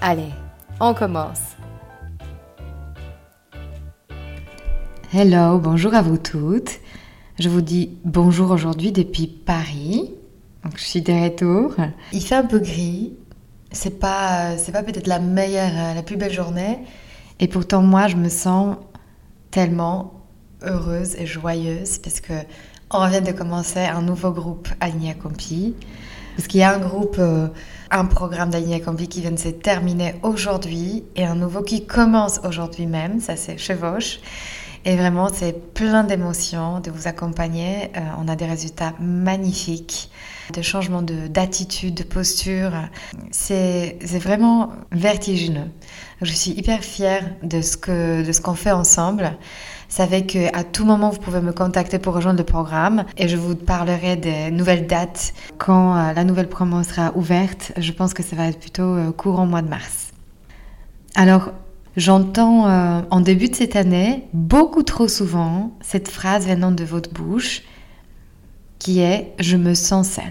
Allez, on commence. Hello, bonjour à vous toutes. Je vous dis bonjour aujourd'hui depuis Paris. Donc je suis de retour. Il fait un peu gris. C'est pas, c'est pas peut-être la meilleure, la plus belle journée. Et pourtant moi, je me sens tellement heureuse et joyeuse parce que on vient de commencer un nouveau groupe à Compi. Parce qu'il y a un groupe, euh, un programme d'Agnès Campi qui vient de se terminer aujourd'hui et un nouveau qui commence aujourd'hui même, ça c'est chevauche. Et vraiment, c'est plein d'émotions de vous accompagner. Euh, on a des résultats magnifiques, de changements d'attitude, de, posture. C'est vraiment vertigineux. Je suis hyper fière de ce qu'on fait ensemble. Savez qu'à tout moment, vous pouvez me contacter pour rejoindre le programme et je vous parlerai des nouvelles dates quand euh, la nouvelle promo sera ouverte. Je pense que ça va être plutôt euh, courant mois de mars. Alors, j'entends euh, en début de cette année beaucoup trop souvent cette phrase venant de votre bouche qui est ⁇ je me sens seule ⁇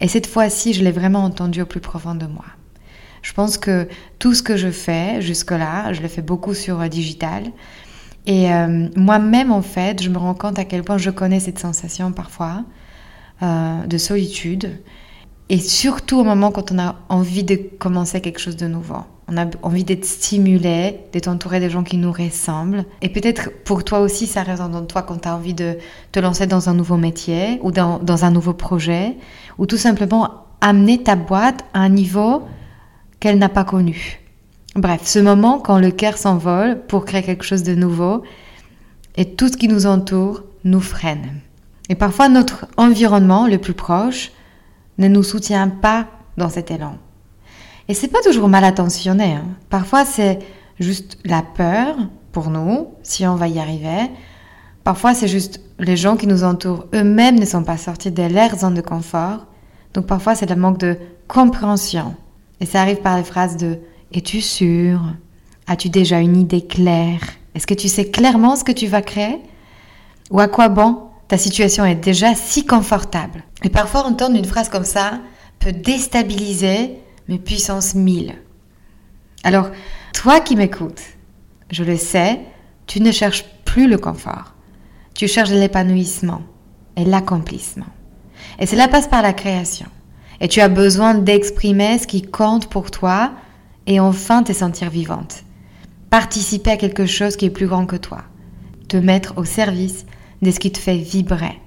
Et cette fois-ci, je l'ai vraiment entendu au plus profond de moi. Je pense que tout ce que je fais jusque-là, je le fais beaucoup sur digital, et euh, moi-même, en fait, je me rends compte à quel point je connais cette sensation parfois euh, de solitude. Et surtout au moment quand on a envie de commencer quelque chose de nouveau. On a envie d'être stimulé, d'être entouré des gens qui nous ressemblent. Et peut-être pour toi aussi, ça résonne dans toi quand tu as envie de te lancer dans un nouveau métier ou dans un nouveau projet. Ou tout simplement amener ta boîte à un niveau qu'elle n'a pas connu. Bref, ce moment quand le cœur s'envole pour créer quelque chose de nouveau et tout ce qui nous entoure nous freine. Et parfois notre environnement le plus proche ne nous soutient pas dans cet élan. Et c'est pas toujours mal intentionné. Hein. Parfois c'est juste la peur pour nous, si on va y arriver. Parfois c'est juste les gens qui nous entourent eux-mêmes ne sont pas sortis de leur zone de confort. Donc parfois c'est le manque de compréhension. Et ça arrive par les phrases de es-tu sûr? As-tu déjà une idée claire? Est-ce que tu sais clairement ce que tu vas créer? Ou à quoi bon Ta situation est déjà si confortable? Et parfois entendre une phrase comme ça peut déstabiliser mes puissances mille. Alors, toi qui m'écoutes, je le sais, tu ne cherches plus le confort. Tu cherches l'épanouissement et l'accomplissement. Et cela passe par la création. Et tu as besoin d'exprimer ce qui compte pour toi et enfin te sentir vivante. Participer à quelque chose qui est plus grand que toi. Te mettre au service de ce qui te fait vibrer.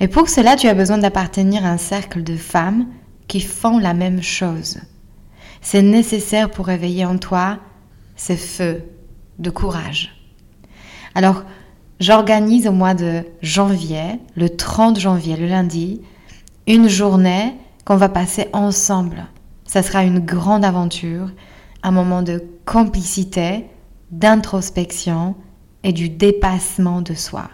Et pour cela, tu as besoin d'appartenir à un cercle de femmes qui font la même chose. C'est nécessaire pour réveiller en toi ce feu de courage. Alors, j'organise au mois de janvier, le 30 janvier, le lundi, une journée qu'on va passer ensemble ça sera une grande aventure, un moment de complicité, d'introspection et du dépassement de soi.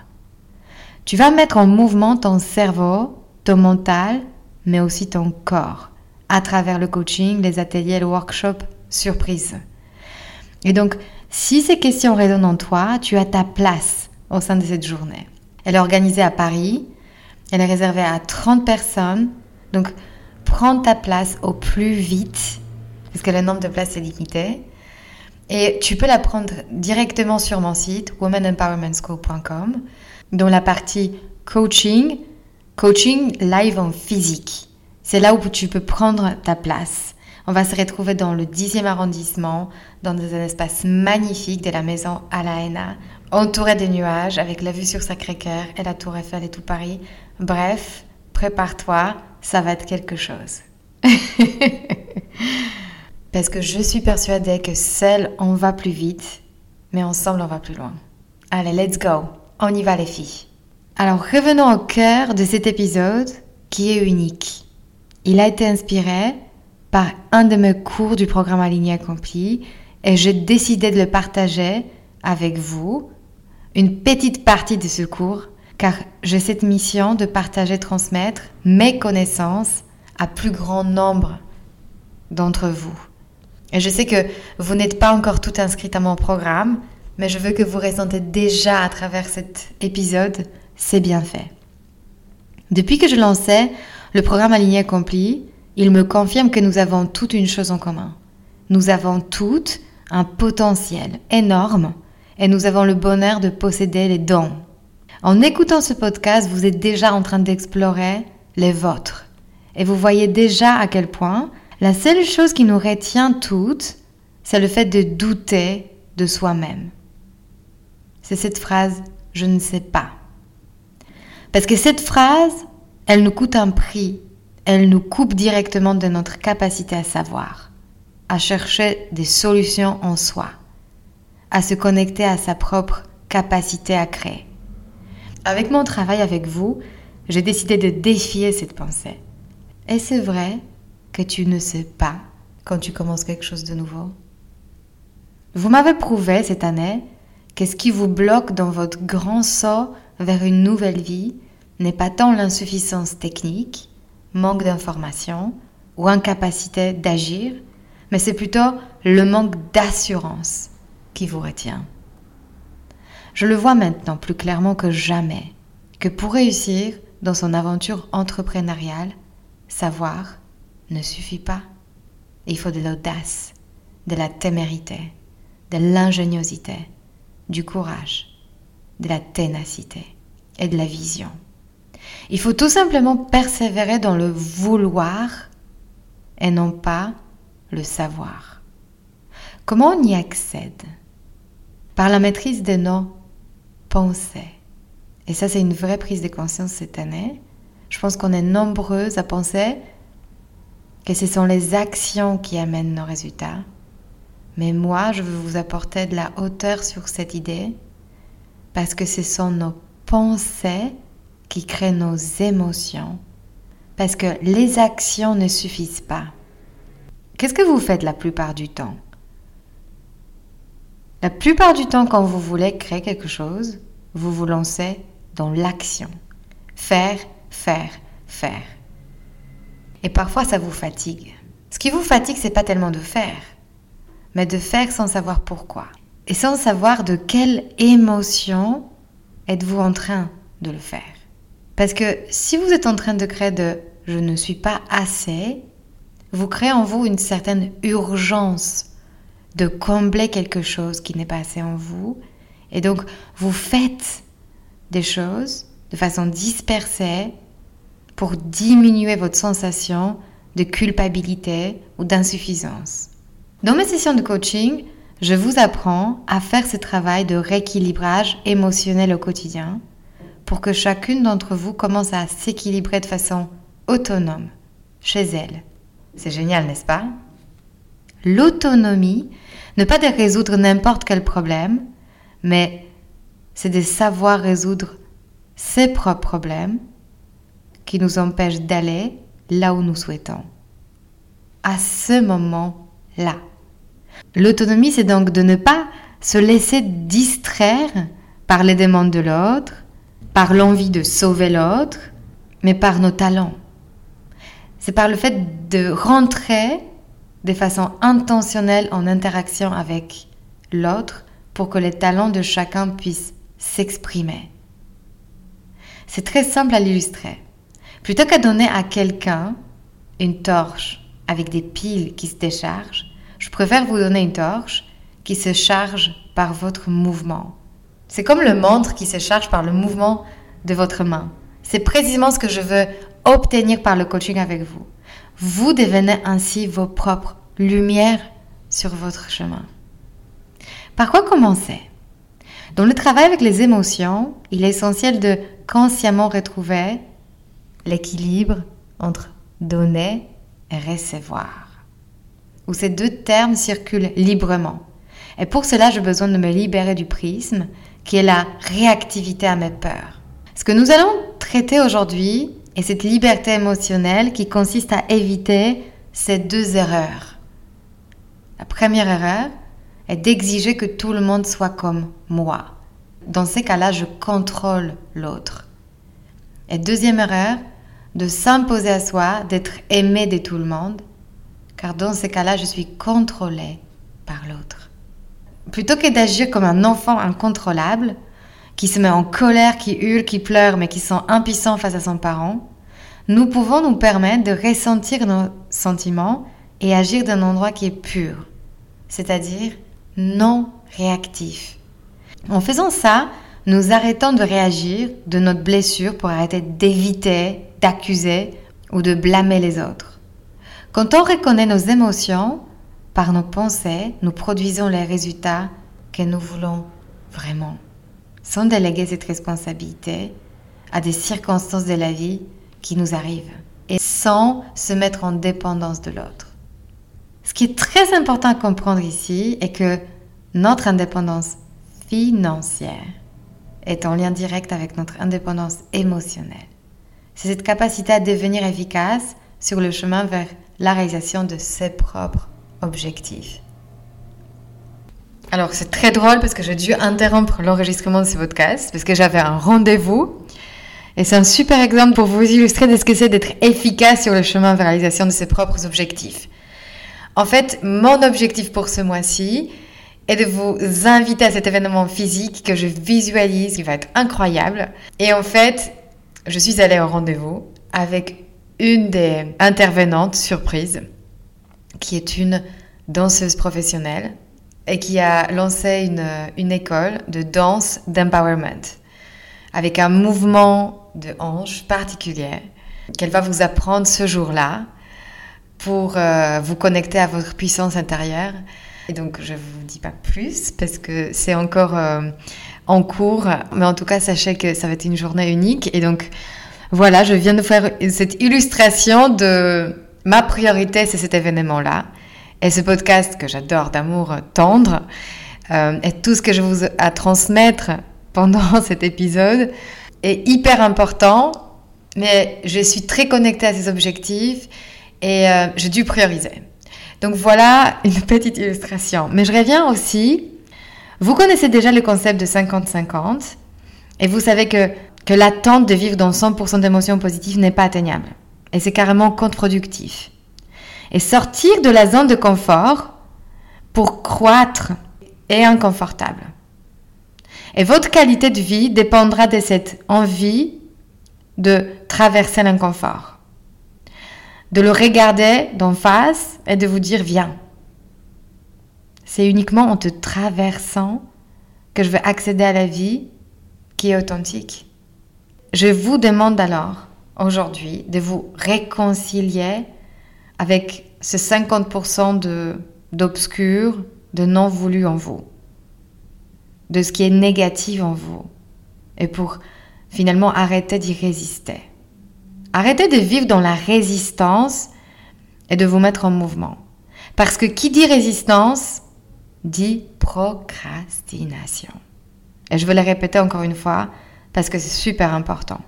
Tu vas mettre en mouvement ton cerveau, ton mental, mais aussi ton corps, à travers le coaching, les ateliers, le workshop surprise. Et donc, si ces questions résonnent en toi, tu as ta place au sein de cette journée. Elle est organisée à Paris, elle est réservée à 30 personnes, donc prends ta place au plus vite, parce que le nombre de places est limité. Et tu peux la prendre directement sur mon site, womanempowermentschool.com, dans la partie coaching, coaching live en physique. C'est là où tu peux prendre ta place. On va se retrouver dans le 10e arrondissement, dans un espace magnifique de la maison à la Haena, entouré de nuages, avec la vue sur Sacré-Cœur et la Tour Eiffel et tout Paris. Bref, prépare-toi, ça va être quelque chose. Parce que je suis persuadée que seul on va plus vite, mais ensemble on va plus loin. Allez, let's go. On y va les filles. Alors revenons au cœur de cet épisode qui est unique. Il a été inspiré par un de mes cours du programme Aligné Accompli et j'ai décidé de le partager avec vous, une petite partie de ce cours, car j'ai cette mission de partager, transmettre mes connaissances à plus grand nombre d'entre vous. Et je sais que vous n'êtes pas encore tout inscrit à mon programme, mais je veux que vous ressentez déjà à travers cet épisode, c'est bien fait. Depuis que je lançais le programme Aligné Accompli, il me confirme que nous avons toute une chose en commun. Nous avons toutes un potentiel énorme et nous avons le bonheur de posséder les dons. En écoutant ce podcast, vous êtes déjà en train d'explorer les vôtres. Et vous voyez déjà à quel point la seule chose qui nous retient toutes, c'est le fait de douter de soi-même. C'est cette phrase je ne sais pas. Parce que cette phrase, elle nous coûte un prix. Elle nous coupe directement de notre capacité à savoir, à chercher des solutions en soi, à se connecter à sa propre capacité à créer. Avec mon travail avec vous, j'ai décidé de défier cette pensée. Et c'est vrai que tu ne sais pas quand tu commences quelque chose de nouveau? Vous m'avez prouvé cette année que ce qui vous bloque dans votre grand saut vers une nouvelle vie n'est pas tant l'insuffisance technique, manque d'information ou incapacité d'agir, mais c'est plutôt le manque d'assurance qui vous retient. Je le vois maintenant plus clairement que jamais que pour réussir dans son aventure entrepreneuriale, savoir ne suffit pas. Il faut de l'audace, de la témérité, de l'ingéniosité, du courage, de la ténacité et de la vision. Il faut tout simplement persévérer dans le vouloir et non pas le savoir. Comment on y accède? Par la maîtrise de nos pensées. Et ça, c'est une vraie prise de conscience cette année. Je pense qu'on est nombreuses à penser que ce sont les actions qui amènent nos résultats. Mais moi, je veux vous apporter de la hauteur sur cette idée parce que ce sont nos pensées qui créent nos émotions. Parce que les actions ne suffisent pas. Qu'est-ce que vous faites la plupart du temps? La plupart du temps, quand vous voulez créer quelque chose, vous vous lancez dans l'action. Faire, faire, faire. Et parfois, ça vous fatigue. Ce qui vous fatigue, c'est pas tellement de faire, mais de faire sans savoir pourquoi. Et sans savoir de quelle émotion êtes-vous en train de le faire. Parce que si vous êtes en train de créer de je ne suis pas assez, vous créez en vous une certaine urgence de combler quelque chose qui n'est pas assez en vous. Et donc, vous faites des choses de façon dispersée pour diminuer votre sensation de culpabilité ou d'insuffisance. Dans mes sessions de coaching, je vous apprends à faire ce travail de rééquilibrage émotionnel au quotidien pour que chacune d'entre vous commence à s'équilibrer de façon autonome, chez elle. C'est génial, n'est-ce pas? L'autonomie, ne pas de résoudre n'importe quel problème, mais c'est de savoir résoudre ses propres problèmes qui nous empêche d'aller là où nous souhaitons. À ce moment-là. L'autonomie, c'est donc de ne pas se laisser distraire par les demandes de l'autre, par l'envie de sauver l'autre, mais par nos talents. C'est par le fait de rentrer de façon intentionnelle en interaction avec l'autre pour que les talents de chacun puissent s'exprimer. C'est très simple à l'illustrer. Plutôt qu'à donner à quelqu'un une torche avec des piles qui se déchargent, je préfère vous donner une torche qui se charge par votre mouvement. C'est comme le montre qui se charge par le mouvement de votre main. C'est précisément ce que je veux obtenir par le coaching avec vous. Vous devenez ainsi vos propres lumière sur votre chemin. Par quoi commencer? Dans le travail avec les émotions, il est essentiel de consciemment retrouver l'équilibre entre donner et recevoir, où ces deux termes circulent librement. Et pour cela, j'ai besoin de me libérer du prisme, qui est la réactivité à mes peurs. Ce que nous allons traiter aujourd'hui est cette liberté émotionnelle qui consiste à éviter ces deux erreurs. La première erreur est d'exiger que tout le monde soit comme moi. Dans ces cas-là, je contrôle l'autre. Et deuxième erreur, de s'imposer à soi, d'être aimé de tout le monde, car dans ces cas-là, je suis contrôlé par l'autre. Plutôt que d'agir comme un enfant incontrôlable, qui se met en colère, qui hurle, qui pleure, mais qui sent impuissant face à son parent, nous pouvons nous permettre de ressentir nos sentiments et agir d'un endroit qui est pur, c'est-à-dire non réactif. En faisant ça, nous arrêtons de réagir de notre blessure pour arrêter d'éviter, d'accuser ou de blâmer les autres. Quand on reconnaît nos émotions, par nos pensées, nous produisons les résultats que nous voulons vraiment, sans déléguer cette responsabilité à des circonstances de la vie qui nous arrivent et sans se mettre en dépendance de l'autre. Ce qui est très important à comprendre ici est que notre indépendance financière est en lien direct avec notre indépendance émotionnelle. C'est cette capacité à devenir efficace sur le chemin vers la réalisation de ses propres objectifs. Alors c'est très drôle parce que j'ai dû interrompre l'enregistrement de ce podcast parce que j'avais un rendez-vous et c'est un super exemple pour vous illustrer de ce que c'est d'être efficace sur le chemin vers réalisation de ses propres objectifs. En fait, mon objectif pour ce mois-ci est de vous inviter à cet événement physique que je visualise, qui va être incroyable. Et en fait, je suis allée au rendez-vous avec une des intervenantes surprise, qui est une danseuse professionnelle et qui a lancé une, une école de danse d'empowerment avec un mouvement de hanche particulier qu'elle va vous apprendre ce jour-là pour euh, vous connecter à votre puissance intérieure. Et donc, je ne vous dis pas plus parce que c'est encore euh, en cours. Mais en tout cas, sachez que ça va être une journée unique. Et donc, voilà, je viens de faire cette illustration de ma priorité, c'est cet événement-là. Et ce podcast que j'adore d'amour tendre, euh, et tout ce que je vous ai à transmettre pendant cet épisode est hyper important, mais je suis très connectée à ces objectifs et euh, j'ai dû prioriser. Donc voilà une petite illustration. Mais je reviens aussi, vous connaissez déjà le concept de 50-50 et vous savez que, que l'attente de vivre dans 100% d'émotions positives n'est pas atteignable. Et c'est carrément contre-productif. Et sortir de la zone de confort pour croître est inconfortable. Et votre qualité de vie dépendra de cette envie de traverser l'inconfort. De le regarder d'en face et de vous dire viens. C'est uniquement en te traversant que je vais accéder à la vie qui est authentique. Je vous demande alors aujourd'hui de vous réconcilier avec ce 50% d'obscur, de non voulu en vous de ce qui est négatif en vous et pour finalement arrêter d'y résister. Arrêtez de vivre dans la résistance et de vous mettre en mouvement. Parce que qui dit résistance dit procrastination. Et je veux le répéter encore une fois parce que c'est super important.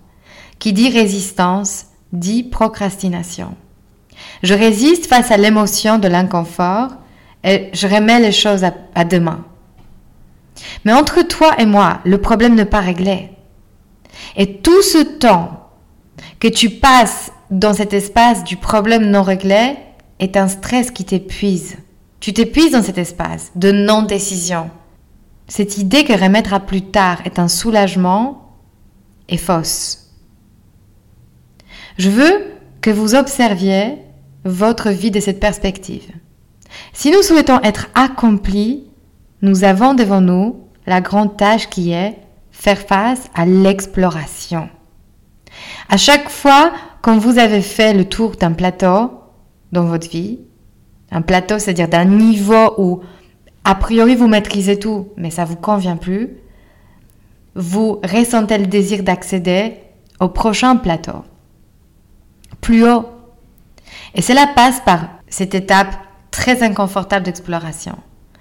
Qui dit résistance dit procrastination. Je résiste face à l'émotion de l'inconfort et je remets les choses à, à demain. Mais entre toi et moi, le problème n'est pas réglé. Et tout ce temps que tu passes dans cet espace du problème non réglé est un stress qui t'épuise. Tu t'épuises dans cet espace de non-décision. Cette idée que remettre à plus tard est un soulagement est fausse. Je veux que vous observiez votre vie de cette perspective. Si nous souhaitons être accomplis, nous avons devant nous la grande tâche qui est faire face à l'exploration. À chaque fois quand vous avez fait le tour d'un plateau dans votre vie, Un plateau, c'est-à-dire d'un niveau où, a priori, vous maîtrisez tout, mais ça vous convient plus. Vous ressentez le désir d'accéder au prochain plateau, plus haut. Et cela passe par cette étape très inconfortable d'exploration,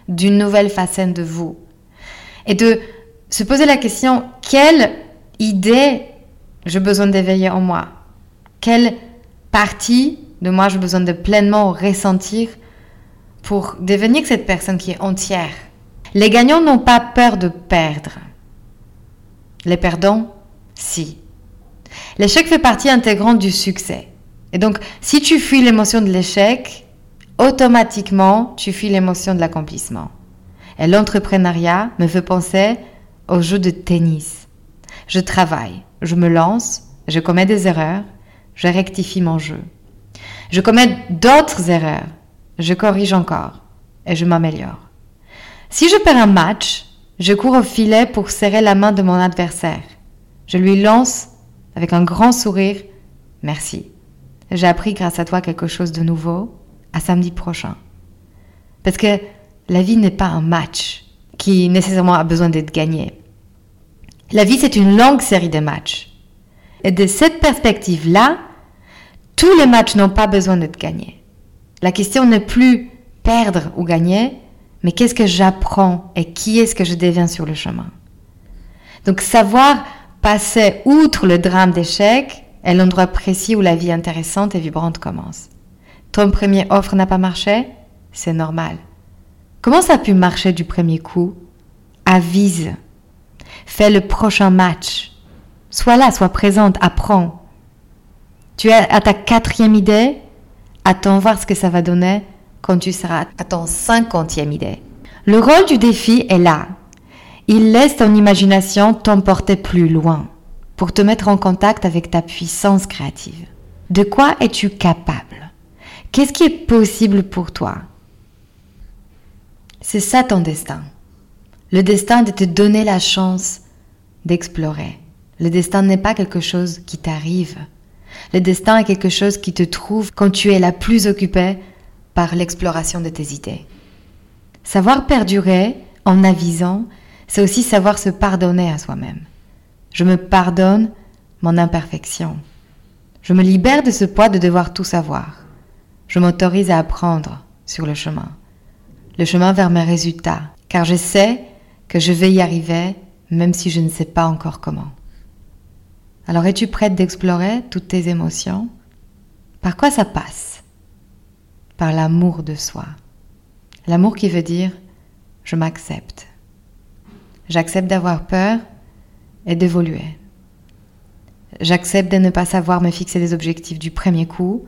d'une nouvelle facette de vous. Et de se poser la question, quelle idée j'ai besoin d'éveiller en moi? Quelle partie de moi j'ai besoin de pleinement ressentir pour devenir cette personne qui est entière? Les gagnants n'ont pas peur de perdre. Les perdants, si. L'échec fait partie intégrante du succès. Et donc, si tu fuis l'émotion de l'échec, automatiquement, tu fuis l'émotion de l'accomplissement. Et l'entrepreneuriat me fait penser au jeu de tennis. Je travaille, je me lance, je commets des erreurs, je rectifie mon jeu. Je commets d'autres erreurs, je corrige encore et je m'améliore. Si je perds un match, je cours au filet pour serrer la main de mon adversaire. Je lui lance avec un grand sourire Merci. J'ai appris grâce à toi quelque chose de nouveau. À samedi prochain. Parce que la vie n'est pas un match qui nécessairement a besoin d'être gagné. La vie, c'est une longue série de matchs. Et de cette perspective-là, tous les matchs n'ont pas besoin d'être gagnés. La question n'est plus perdre ou gagner, mais qu'est-ce que j'apprends et qui est-ce que je deviens sur le chemin? Donc savoir passer outre le drame d'échec est l'endroit précis où la vie intéressante et vibrante commence? Ton premier offre n'a pas marché? C'est normal. Comment ça a pu marcher du premier coup? Avise. Fais le prochain match. Sois là, sois présente, apprends. Tu es à ta quatrième idée? Attends voir ce que ça va donner quand tu seras à ton cinquantième idée. Le rôle du défi est là. Il laisse ton imagination t'emporter plus loin pour te mettre en contact avec ta puissance créative. De quoi es-tu capable? Qu'est-ce qui est possible pour toi? C'est ça ton destin. Le destin de te donner la chance d'explorer. Le destin n'est pas quelque chose qui t'arrive. Le destin est quelque chose qui te trouve quand tu es la plus occupée par l'exploration de tes idées. Savoir perdurer en avisant, c'est aussi savoir se pardonner à soi-même. Je me pardonne mon imperfection. Je me libère de ce poids de devoir tout savoir. Je m'autorise à apprendre sur le chemin. Le chemin vers mes résultats, car je sais que je vais y arriver même si je ne sais pas encore comment. Alors es-tu prête d'explorer toutes tes émotions? Par quoi ça passe? Par l'amour de soi. L'amour qui veut dire je m'accepte. J'accepte d'avoir peur et d'évoluer. J'accepte de ne pas savoir me fixer des objectifs du premier coup.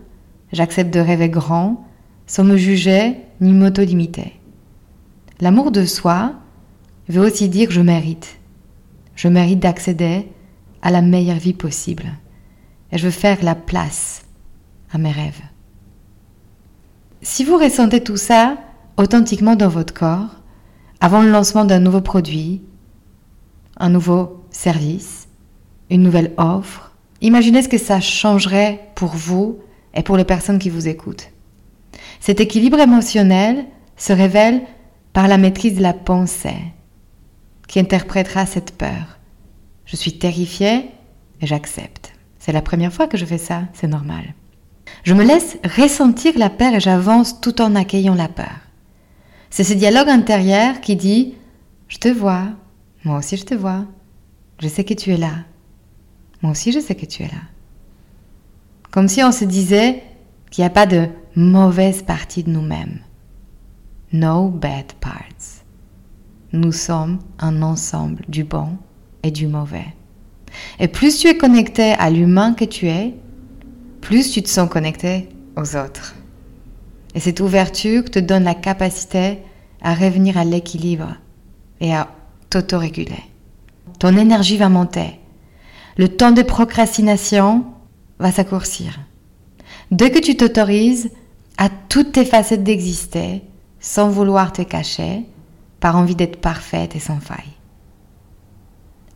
J'accepte de rêver grand sans me juger ni m'auto-limiter. L'amour de soi veut aussi dire je mérite. Je mérite d'accéder à la meilleure vie possible. Et je veux faire la place à mes rêves. Si vous ressentez tout ça authentiquement dans votre corps, avant le lancement d'un nouveau produit, un nouveau service, une nouvelle offre, imaginez ce que ça changerait pour vous et pour les personnes qui vous écoutent. Cet équilibre émotionnel se révèle par la maîtrise de la pensée qui interprétera cette peur. Je suis terrifiée et j'accepte. C'est la première fois que je fais ça, c'est normal. Je me laisse ressentir la peur et j'avance tout en accueillant la peur. C'est ce dialogue intérieur qui dit ⁇ Je te vois, moi aussi je te vois, je sais que tu es là, moi aussi je sais que tu es là ⁇ Comme si on se disait qu'il n'y a pas de mauvaise partie de nous-mêmes. No bad parts. Nous sommes un ensemble du bon et du mauvais. Et plus tu es connecté à l'humain que tu es, plus tu te sens connecté aux autres. Et cette ouverture te donne la capacité à revenir à l'équilibre et à t'autoréguler. Ton énergie va monter. Le temps de procrastination va s'accourcir. Dès que tu t'autorises à toutes tes facettes d'exister, sans vouloir te cacher, par envie d'être parfaite et sans faille.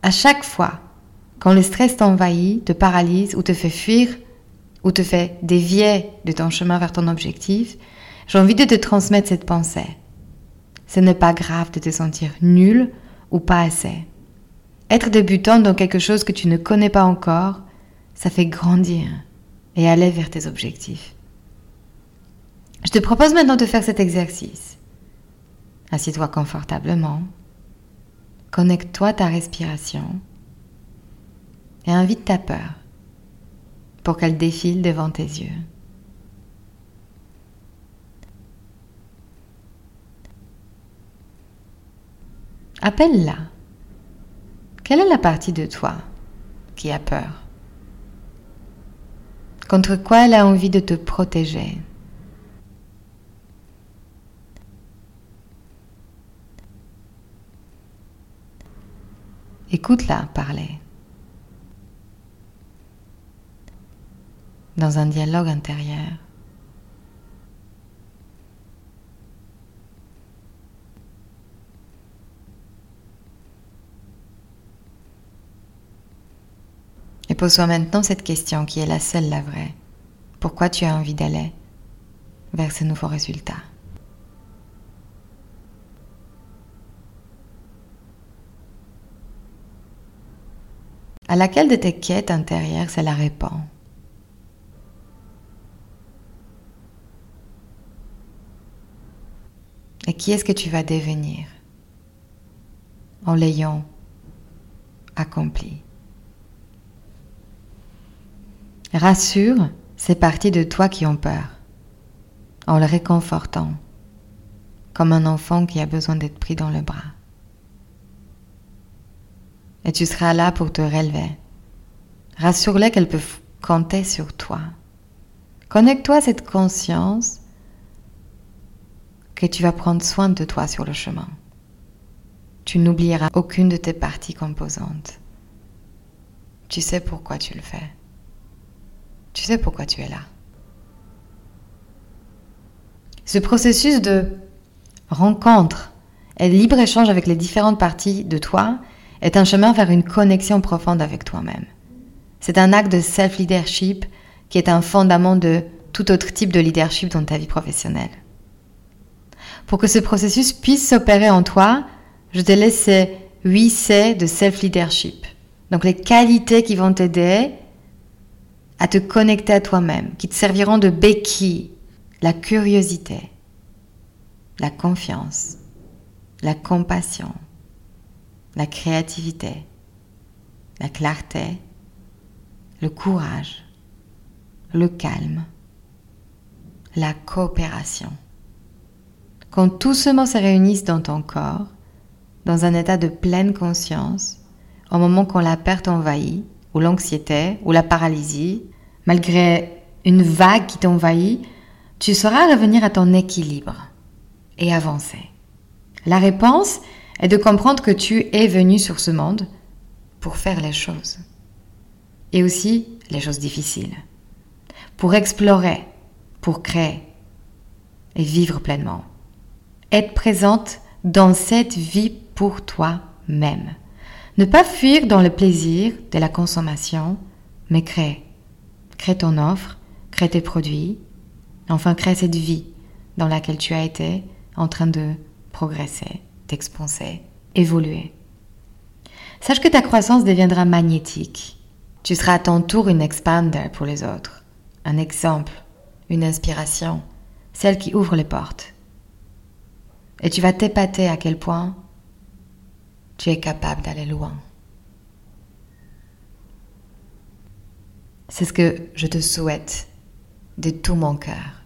À chaque fois, quand le stress t'envahit, te paralyse ou te fait fuir, ou te fait dévier de ton chemin vers ton objectif, j'ai envie de te transmettre cette pensée. Ce n'est pas grave de te sentir nul ou pas assez. Être débutant dans quelque chose que tu ne connais pas encore, ça fait grandir et aller vers tes objectifs. Je te propose maintenant de faire cet exercice. Assieds-toi confortablement. Connecte-toi ta respiration et invite ta peur pour qu'elle défile devant tes yeux. Appelle-la. Quelle est la partie de toi qui a peur? Contre quoi elle a envie de te protéger? Écoute-la parler. Dans un dialogue intérieur. Et pose-toi maintenant cette question qui est la seule, la vraie. Pourquoi tu as envie d'aller vers ce nouveau résultat? À laquelle de tes quêtes intérieures ça la répond? Et qui est-ce que tu vas devenir en l'ayant accompli? Rassure ces parties de toi qui ont peur, en le réconfortant, comme un enfant qui a besoin d'être pris dans le bras. Et tu seras là pour te relever. Rassure-les qu'elles peuvent compter sur toi. Connecte-toi cette conscience que tu vas prendre soin de toi sur le chemin. Tu n'oublieras aucune de tes parties composantes. Tu sais pourquoi tu le fais. Tu sais pourquoi tu es là. Ce processus de rencontre et libre-échange avec les différentes parties de toi est un chemin vers une connexion profonde avec toi-même. C'est un acte de self-leadership qui est un fondament de tout autre type de leadership dans ta vie professionnelle. Pour que ce processus puisse s'opérer en toi, je te laisse ces 8 C de self-leadership. Donc les qualités qui vont t'aider à te connecter à toi-même, qui te serviront de béquille, la curiosité, la confiance, la compassion, la créativité, la clarté, le courage, le calme, la coopération. Quand tout ce mot se réunissent dans ton corps, dans un état de pleine conscience, au moment quand la perte envahit, ou l'anxiété, ou la paralysie, malgré une vague qui t'envahit, tu sauras revenir à ton équilibre et avancer. La réponse est de comprendre que tu es venu sur ce monde pour faire les choses. Et aussi les choses difficiles. Pour explorer, pour créer et vivre pleinement. Être présente dans cette vie pour toi-même. Ne pas fuir dans le plaisir de la consommation, mais créer. Crée ton offre, crée tes produits, enfin crée cette vie dans laquelle tu as été en train de progresser, d'expanser, évoluer. Sache que ta croissance deviendra magnétique. Tu seras à ton tour une expander pour les autres, un exemple, une inspiration, celle qui ouvre les portes. Et tu vas t'épater à quel point tu es capable d'aller loin. C'est ce que je te souhaite de tout mon cœur.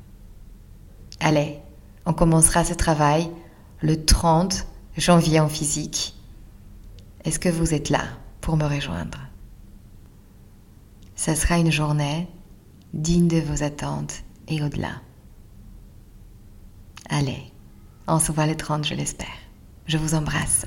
Allez, on commencera ce travail le 30 janvier en physique. Est-ce que vous êtes là pour me rejoindre? Ce sera une journée digne de vos attentes et au-delà. Allez, on se voit le 30, je l'espère. Je vous embrasse.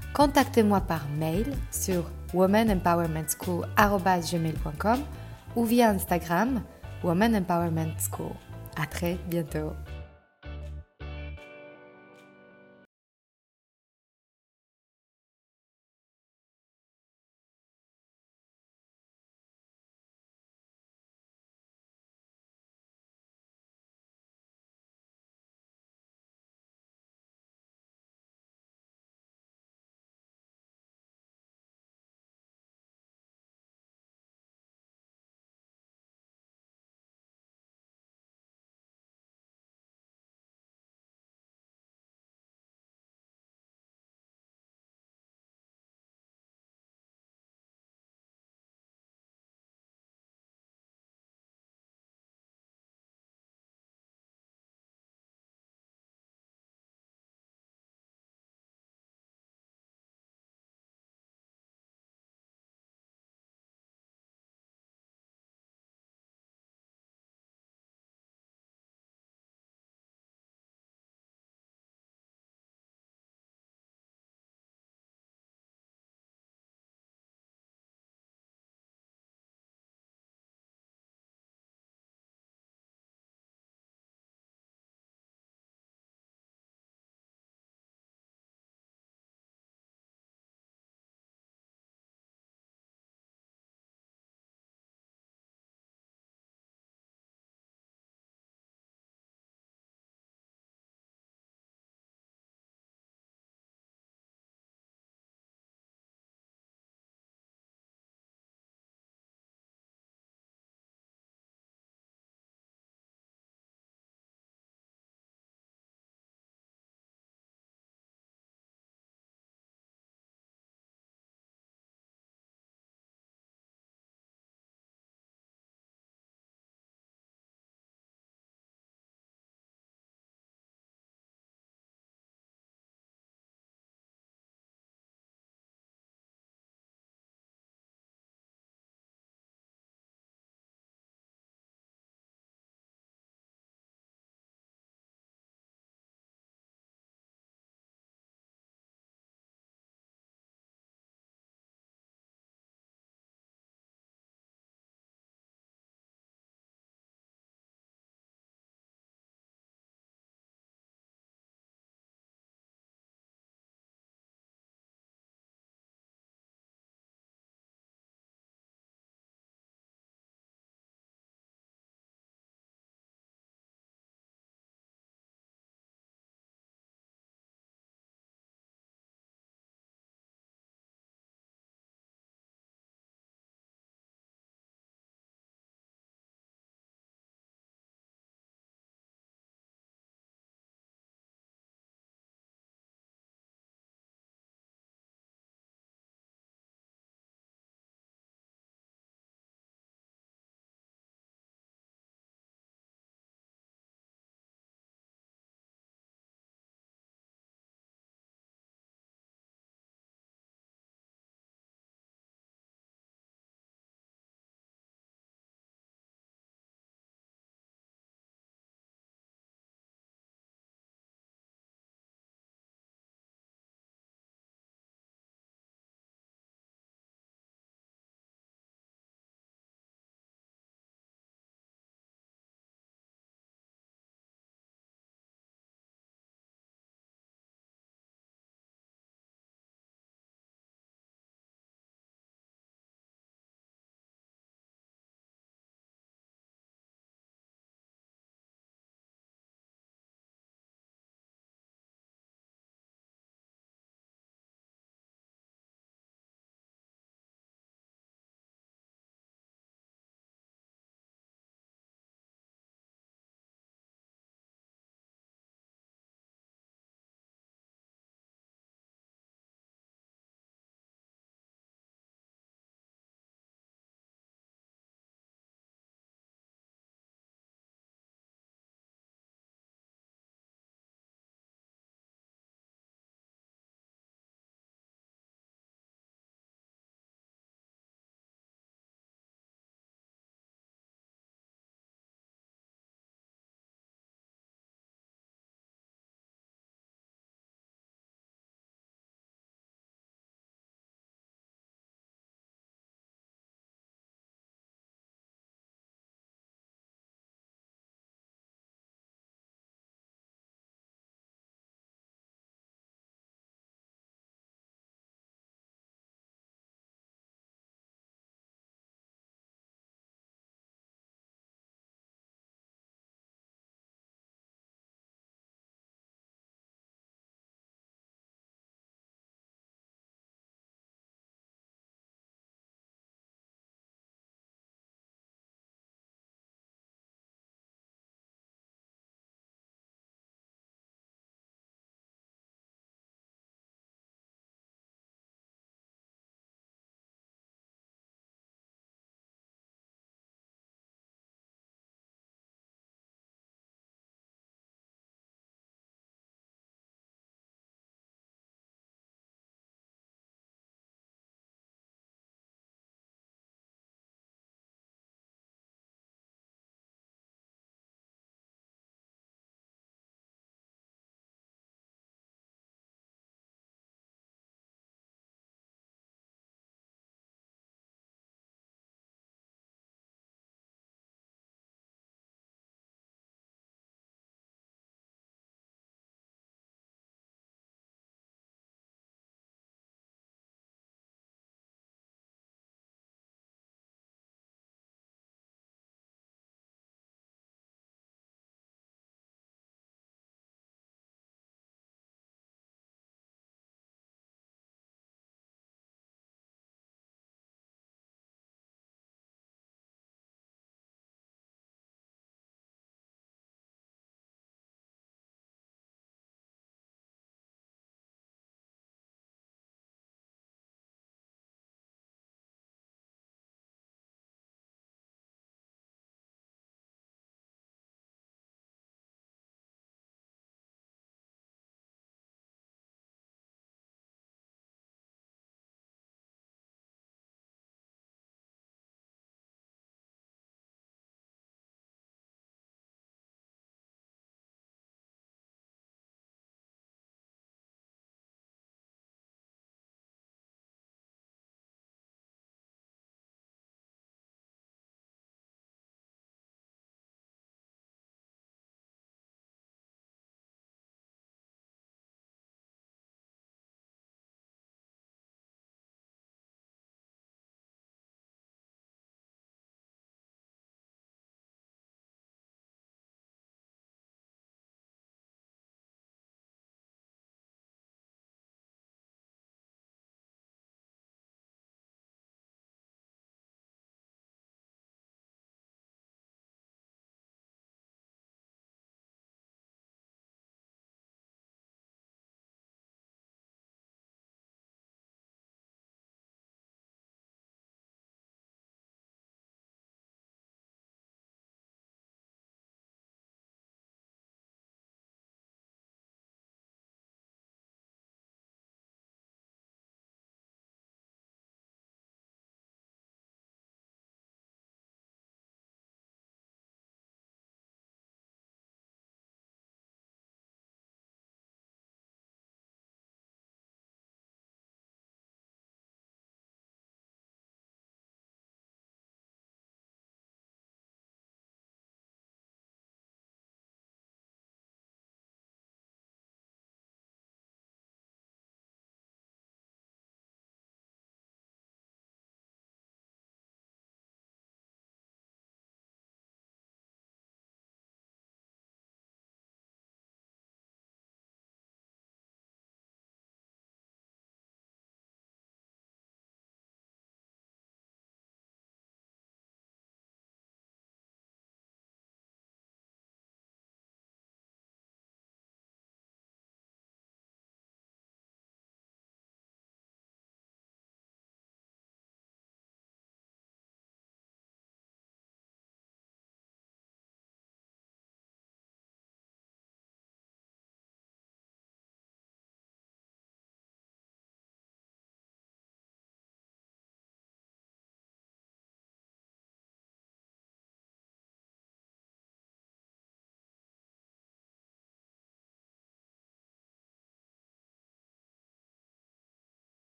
contactez-moi par mail sur womanempowermentschool.com ou via Instagram Woman Empowerment School. À très bientôt.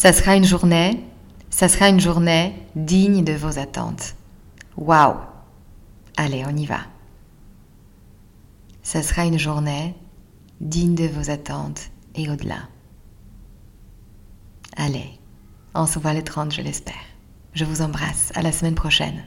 Ça sera une journée, ça sera une journée digne de vos attentes. Waouh Allez, on y va. Ça sera une journée digne de vos attentes et au-delà. Allez, on se voit les 30, je l'espère. Je vous embrasse. À la semaine prochaine.